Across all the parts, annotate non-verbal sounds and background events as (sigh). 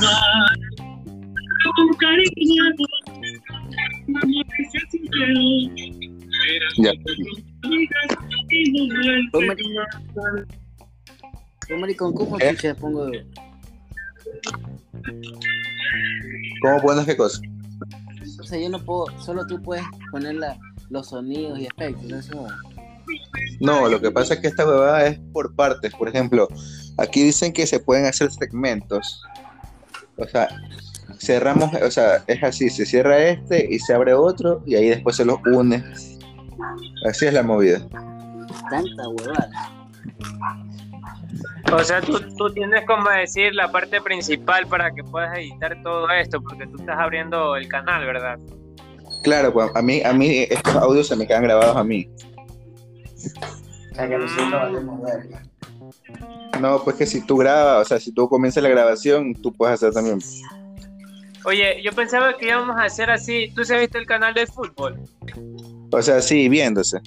mar. Con cariño, amor sincero. Ya. Maricón, ¿cómo ¿Eh? pongo? ¿Cómo pones qué cosa? O sea, yo no puedo, solo tú puedes poner la- los sonidos y efectos, eso. No, lo que pasa es que esta huevada es por partes. Por ejemplo, aquí dicen que se pueden hacer segmentos. O sea, cerramos, o sea, es así, se cierra este y se abre otro y ahí después se los une. Así es la movida. Tanta huevada. O sea, tú, tú tienes como decir la parte principal para que puedas editar todo esto, porque tú estás abriendo el canal, ¿verdad? Claro, pues a mí, a mí estos audios se me quedan grabados a mí. O sea, que nosotros verga. No, pues que si tú grabas, o sea, si tú comienzas la grabación, tú puedes hacer también. Oye, yo pensaba que íbamos a hacer así. ¿Tú se has visto el canal de fútbol? O sea, sí, viéndose.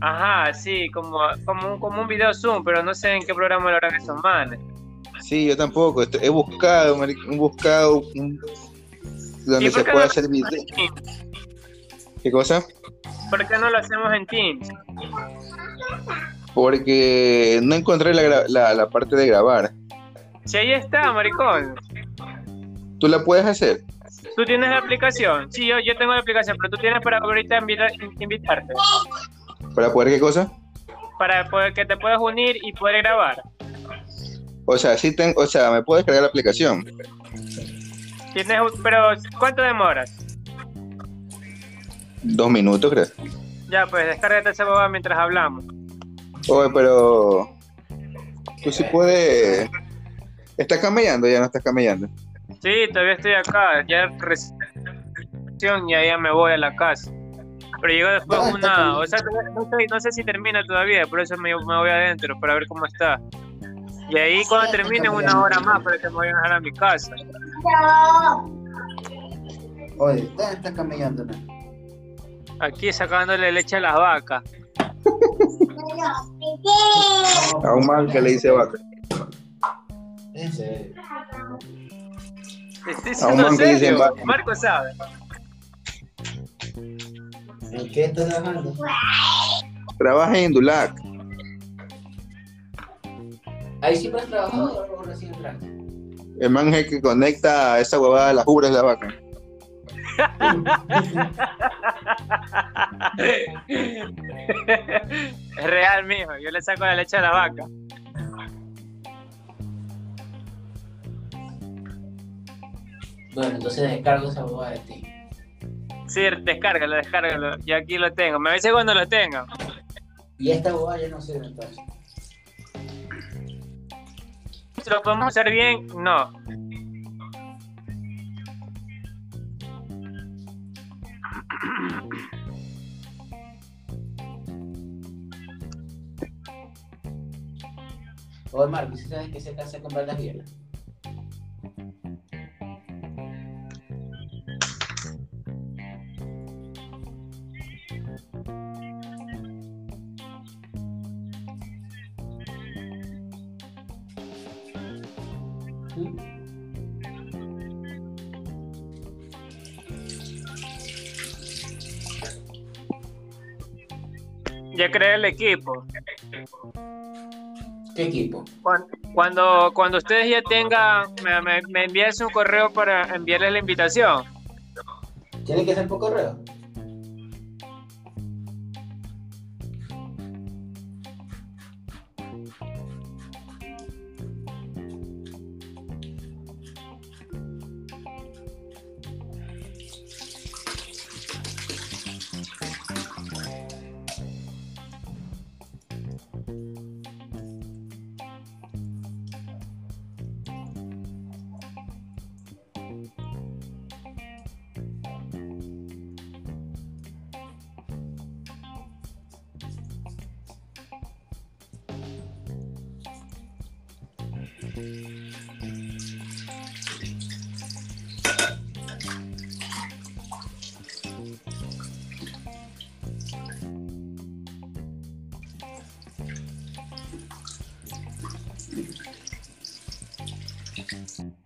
Ajá, sí, como, como, un, como un video Zoom, pero no sé en qué programa lo harán esos manes. Sí, yo tampoco. He buscado, he buscado un- donde ¿Y por se pueda no- hacer video. ¿Qué cosa? ¿Por qué no lo hacemos en Teams? Porque no encontré la, la, la parte de grabar. Si ahí está, maricón. ¿Tú la puedes hacer? ¿Tú tienes la aplicación? Sí, yo, yo tengo la aplicación, pero tú tienes para ahorita invita- invitarte. ¿Para poder qué cosa? Para poder que te puedas unir y poder grabar. O sea, sí tengo, o sea, me puedo descargar la aplicación. Tienes, pero ¿cuánto demoras? Dos minutos, creo. Ya, pues descárgate esa boba mientras hablamos. Oye, pero tú sí puedes. ¿Estás camellando? Ya no estás camellando. Sí, todavía estoy acá, ya recepción y ahí ya me voy a la casa. Pero llego después Ah, una, o sea, no, sé- no sé si termina todavía, por eso me, me voy adentro para ver cómo está. Y ahí cuando termine una hora más para que me voy a dejar a mi casa. Oye, ¿dónde estás camellando? Aquí sacándole leche a las vacas. (laughs) A un man que le dice vaca. En serio. Estoy A un siendo man que dicen serio. vaca. Marco sabe. ¿En qué estás trabajando? Trabaja en Dulac. ¿Ahí siempre has trabajado o recién entraste? El man es el que conecta a esa huevada a las ubres de la vaca. Es real, mijo. Yo le saco la leche a la vaca. Bueno, entonces descargo esa boba de ti. Sí, descárgalo, descárgalo. Yo aquí lo tengo. Me avisa cuando lo tenga. Y esta boba ya no sirve entonces. Lo podemos hacer bien, no. Oye, Marco, ¿sí sabes que se a comprar las bielas? Ya creé el equipo. ¿Qué equipo? Cuan- Cuando, cuando ustedes ya tengan, me, me, me envíes un correo para enviarles la invitación. ¿Tiene que ser por correo? Thank okay. you.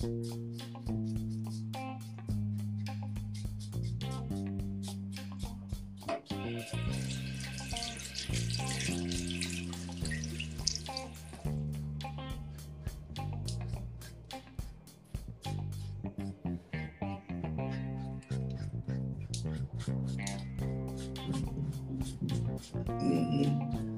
Uhum. (laughs)